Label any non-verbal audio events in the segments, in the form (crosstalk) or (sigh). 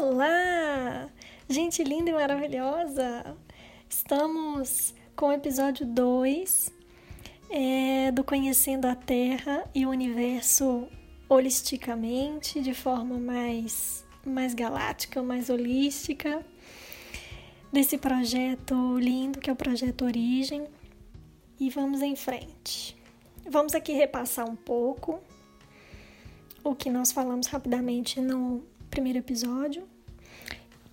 Olá, gente linda e maravilhosa! Estamos com o episódio 2 é, do Conhecendo a Terra e o Universo holisticamente, de forma mais, mais galáctica, mais holística, desse projeto lindo que é o Projeto Origem. E vamos em frente. Vamos aqui repassar um pouco o que nós falamos rapidamente no primeiro episódio,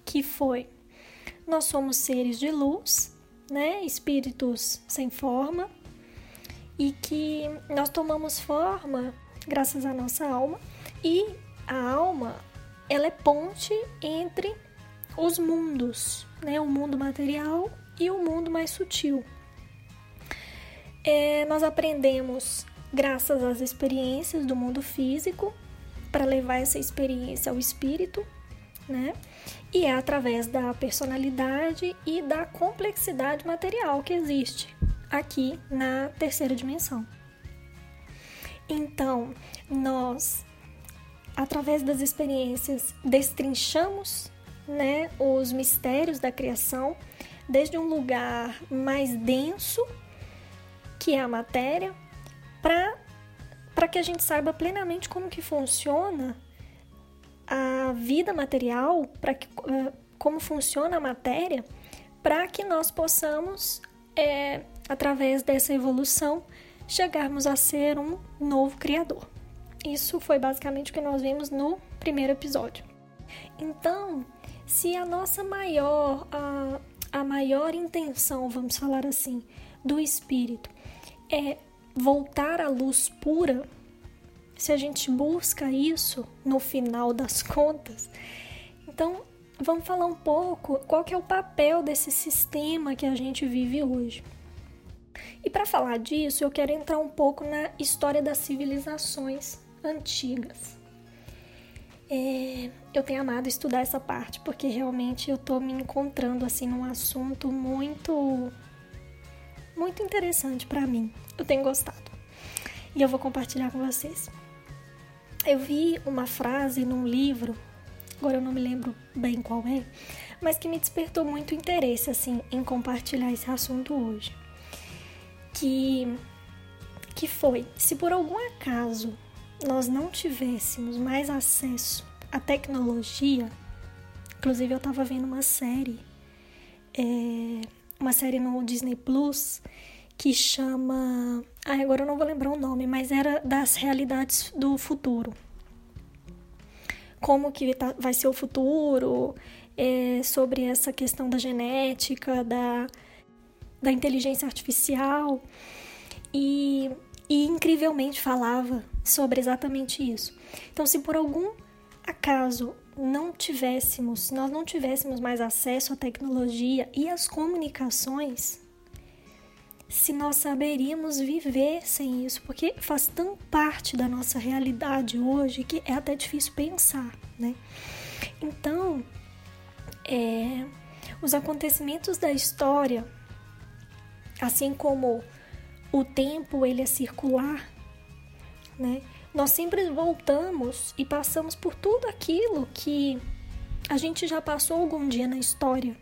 que foi: nós somos seres de luz, né? Espíritos sem forma, e que nós tomamos forma graças à nossa alma, e a alma ela é ponte entre os mundos, né? O mundo material e o mundo mais sutil. É, nós aprendemos graças às experiências do mundo físico para levar essa experiência ao espírito, né? E é através da personalidade e da complexidade material que existe aqui na terceira dimensão. Então, nós, através das experiências, destrinchamos né, os mistérios da criação desde um lugar mais denso, que é a matéria, para para que a gente saiba plenamente como que funciona a vida material, para que uh, como funciona a matéria, para que nós possamos, é, através dessa evolução, chegarmos a ser um novo criador. Isso foi basicamente o que nós vimos no primeiro episódio. Então, se a nossa maior, a, a maior intenção, vamos falar assim, do espírito é voltar à luz pura, se a gente busca isso no final das contas, então vamos falar um pouco qual que é o papel desse sistema que a gente vive hoje. E para falar disso, eu quero entrar um pouco na história das civilizações antigas. É, eu tenho amado estudar essa parte porque realmente eu estou me encontrando assim num assunto muito muito interessante para mim. Eu tenho gostado. E eu vou compartilhar com vocês. Eu vi uma frase num livro, agora eu não me lembro bem qual é, mas que me despertou muito interesse assim em compartilhar esse assunto hoje. Que que foi, se por algum acaso nós não tivéssemos mais acesso à tecnologia, inclusive eu estava vendo uma série é, uma série no Disney Plus que chama. Ah, agora eu não vou lembrar o nome, mas era das realidades do futuro. Como que tá, vai ser o futuro, é, sobre essa questão da genética, da, da inteligência artificial. E, e incrivelmente falava sobre exatamente isso. Então, se por algum acaso não tivéssemos, nós não tivéssemos mais acesso à tecnologia e às comunicações, se nós saberíamos viver sem isso, porque faz tão parte da nossa realidade hoje que é até difícil pensar, né? Então, é, os acontecimentos da história, assim como o tempo ele é circular, né? Nós sempre voltamos e passamos por tudo aquilo que a gente já passou algum dia na história.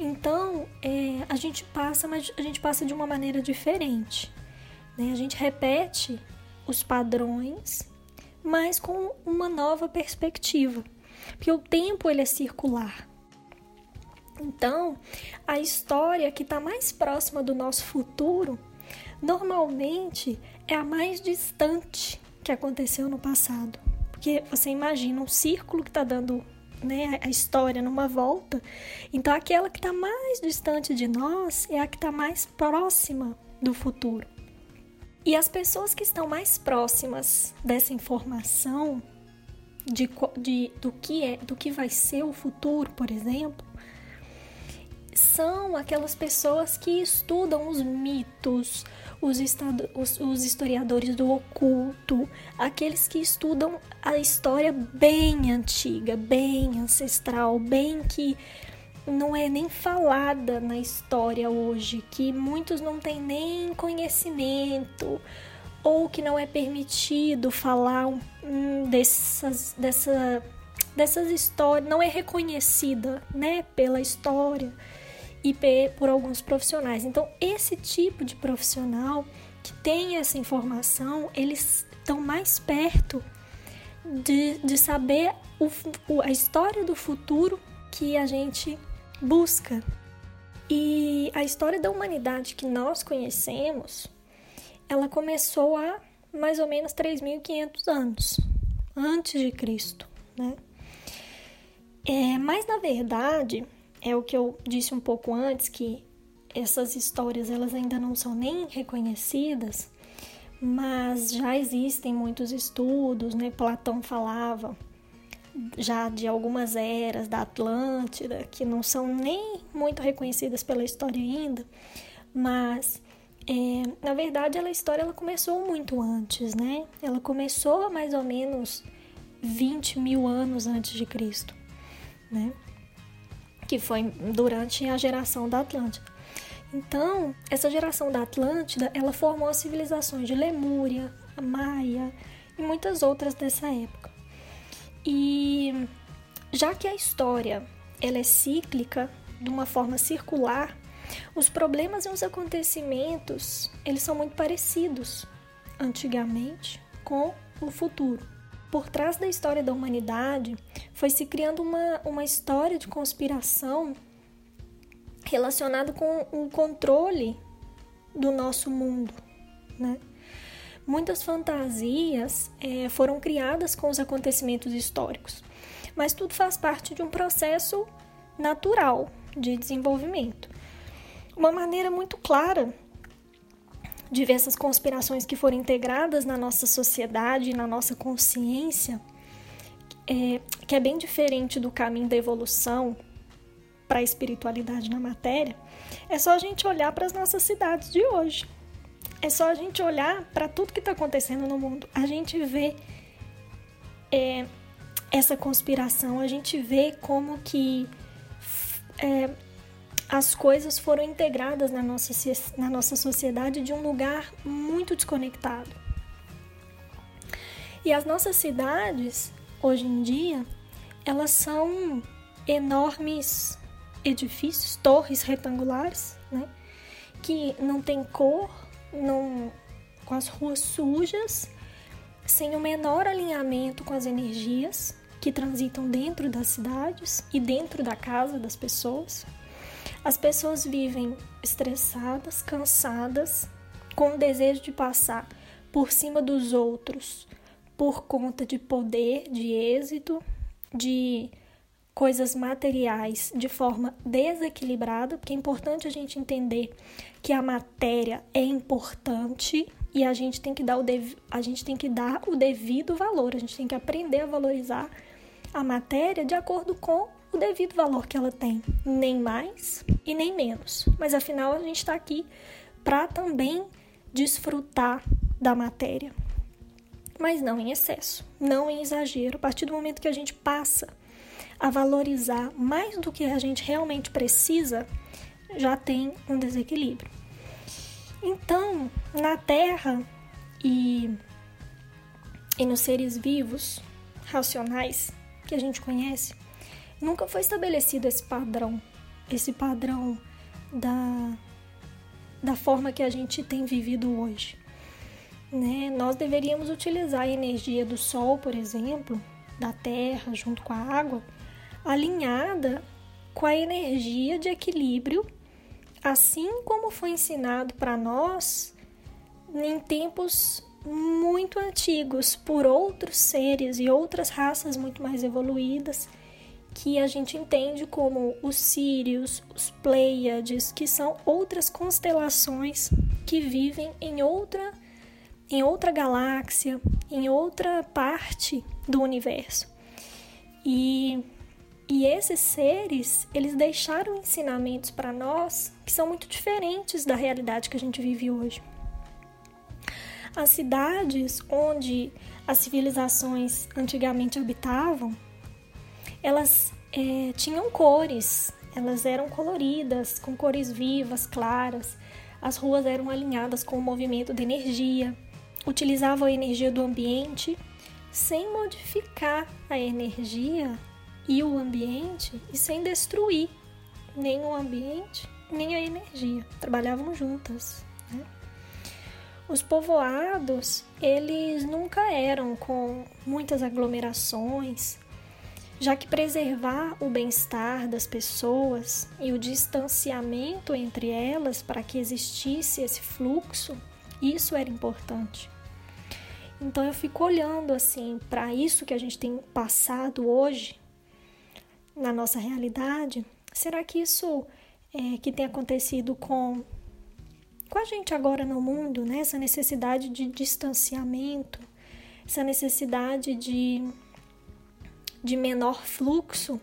Então, é, a gente passa, mas a gente passa de uma maneira diferente. Né? A gente repete os padrões, mas com uma nova perspectiva. Porque o tempo ele é circular. Então, a história que está mais próxima do nosso futuro normalmente é a mais distante que aconteceu no passado. Porque você imagina um círculo que está dando né, a história numa volta. Então, aquela que está mais distante de nós é a que está mais próxima do futuro. E as pessoas que estão mais próximas dessa informação de, de, do que é, do que vai ser o futuro, por exemplo, são aquelas pessoas que estudam os mitos, os, os, os historiadores do oculto, aqueles que estudam a história bem antiga, bem ancestral, bem que não é nem falada na história hoje, que muitos não têm nem conhecimento ou que não é permitido falar um, dessas, dessa dessas histórias, não é reconhecida, né, pela história e por alguns profissionais. Então, esse tipo de profissional que tem essa informação, eles estão mais perto de, de saber o, a história do futuro que a gente busca. E a história da humanidade que nós conhecemos, ela começou há mais ou menos 3.500 anos antes de Cristo, né? É, mas na verdade, é o que eu disse um pouco antes que essas histórias elas ainda não são nem reconhecidas, mas já existem muitos estudos, né? Platão falava já de algumas eras da Atlântida que não são nem muito reconhecidas pela história ainda, mas é, na verdade a história ela começou muito antes, né? Ela começou mais ou menos 20 mil anos antes de Cristo, né? Que foi durante a geração da Atlântida. Então, essa geração da Atlântida, ela formou as civilizações de Lemúria, Maia e muitas outras dessa época. E já que a história ela é cíclica, de uma forma circular, os problemas e os acontecimentos, eles são muito parecidos antigamente com o futuro. Por trás da história da humanidade, foi se criando uma, uma história de conspiração relacionado com o controle do nosso mundo, né? Muitas fantasias é, foram criadas com os acontecimentos históricos, mas tudo faz parte de um processo natural de desenvolvimento. Uma maneira muito clara de ver essas conspirações que foram integradas na nossa sociedade, na nossa consciência, é, que é bem diferente do caminho da evolução, para a espiritualidade na matéria, é só a gente olhar para as nossas cidades de hoje. É só a gente olhar para tudo que está acontecendo no mundo. A gente vê é, essa conspiração, a gente vê como que é, as coisas foram integradas na nossa, na nossa sociedade de um lugar muito desconectado. E as nossas cidades, hoje em dia, elas são enormes edifícios, torres retangulares, né? Que não tem cor, não, com as ruas sujas, sem o menor alinhamento com as energias que transitam dentro das cidades e dentro da casa das pessoas. As pessoas vivem estressadas, cansadas, com o desejo de passar por cima dos outros por conta de poder, de êxito, de coisas materiais de forma desequilibrada, porque é importante a gente entender que a matéria é importante e a gente tem que dar o, a gente tem que dar o devido valor, a gente tem que aprender a valorizar a matéria de acordo com devido valor que ela tem, nem mais e nem menos. Mas afinal a gente está aqui para também desfrutar da matéria, mas não em excesso, não em exagero. A partir do momento que a gente passa a valorizar mais do que a gente realmente precisa, já tem um desequilíbrio. Então, na Terra e, e nos seres vivos, racionais, que a gente conhece, nunca foi estabelecido esse padrão, esse padrão da, da forma que a gente tem vivido hoje. Né? Nós deveríamos utilizar a energia do Sol, por exemplo, da Terra, junto com a água, alinhada com a energia de equilíbrio, assim como foi ensinado para nós em tempos muito antigos por outros seres e outras raças muito mais evoluídas que a gente entende como os Sírios, os Pleiades, que são outras constelações que vivem em outra em outra galáxia, em outra parte do universo. E e esses seres, eles deixaram ensinamentos para nós que são muito diferentes da realidade que a gente vive hoje. As cidades onde as civilizações antigamente habitavam, elas é, tinham cores, elas eram coloridas, com cores vivas, claras. As ruas eram alinhadas com o movimento da energia, utilizavam a energia do ambiente sem modificar a energia e o ambiente e sem destruir nem o ambiente nem a energia. Trabalhavam juntas. Né? Os povoados, eles nunca eram com muitas aglomerações, já que preservar o bem-estar das pessoas e o distanciamento entre elas para que existisse esse fluxo, isso era importante. Então eu fico olhando assim para isso que a gente tem passado hoje na nossa realidade. Será que isso é, que tem acontecido com com a gente agora no mundo, né? Essa necessidade de distanciamento, essa necessidade de de menor fluxo,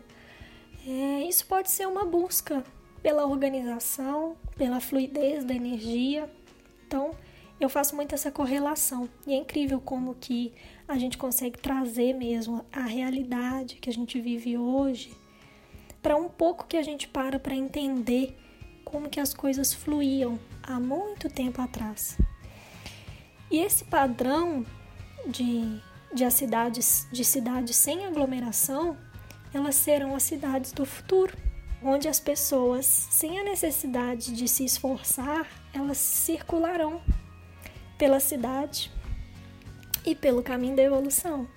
é, isso pode ser uma busca pela organização, pela fluidez da energia. Então, eu faço muito essa correlação e é incrível como que a gente consegue trazer mesmo a realidade que a gente vive hoje para um pouco que a gente para para entender como que as coisas fluíam há muito tempo atrás. E esse padrão de de as cidades de cidades sem aglomeração, elas serão as cidades do futuro, onde as pessoas, sem a necessidade de se esforçar, elas circularão pela cidade e pelo caminho da evolução.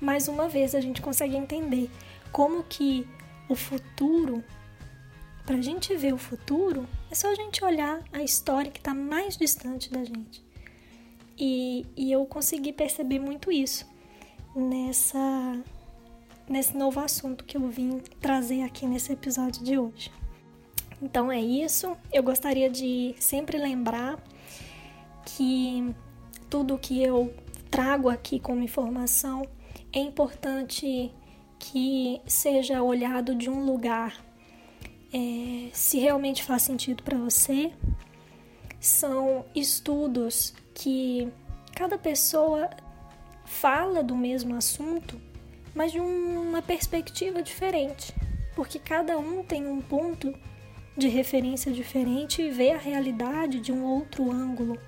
Mais uma vez a gente consegue entender como que o futuro, para a gente ver o futuro, é só a gente olhar a história que está mais distante da gente. E, e eu consegui perceber muito isso nessa nesse novo assunto que eu vim trazer aqui nesse episódio de hoje. Então é isso. Eu gostaria de sempre lembrar que tudo que eu trago aqui como informação é importante que seja olhado de um lugar é, se realmente faz sentido para você. São estudos que cada pessoa fala do mesmo assunto, mas de uma perspectiva diferente, porque cada um tem um ponto de referência diferente e vê a realidade de um outro ângulo.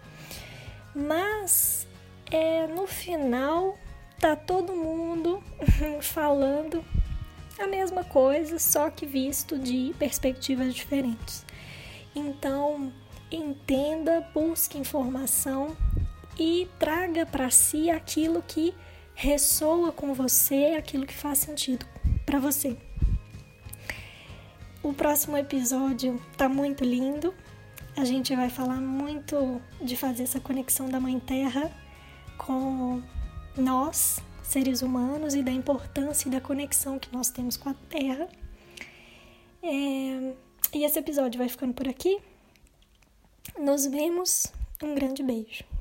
Mas é, no final tá todo mundo (laughs) falando a mesma coisa, só que visto de perspectivas diferentes. Então, entenda, busque informação e traga para si aquilo que ressoa com você, aquilo que faz sentido para você. O próximo episódio tá muito lindo. A gente vai falar muito de fazer essa conexão da Mãe Terra com nós, seres humanos, e da importância e da conexão que nós temos com a Terra. É... E esse episódio vai ficando por aqui. Nos vemos. Um grande beijo.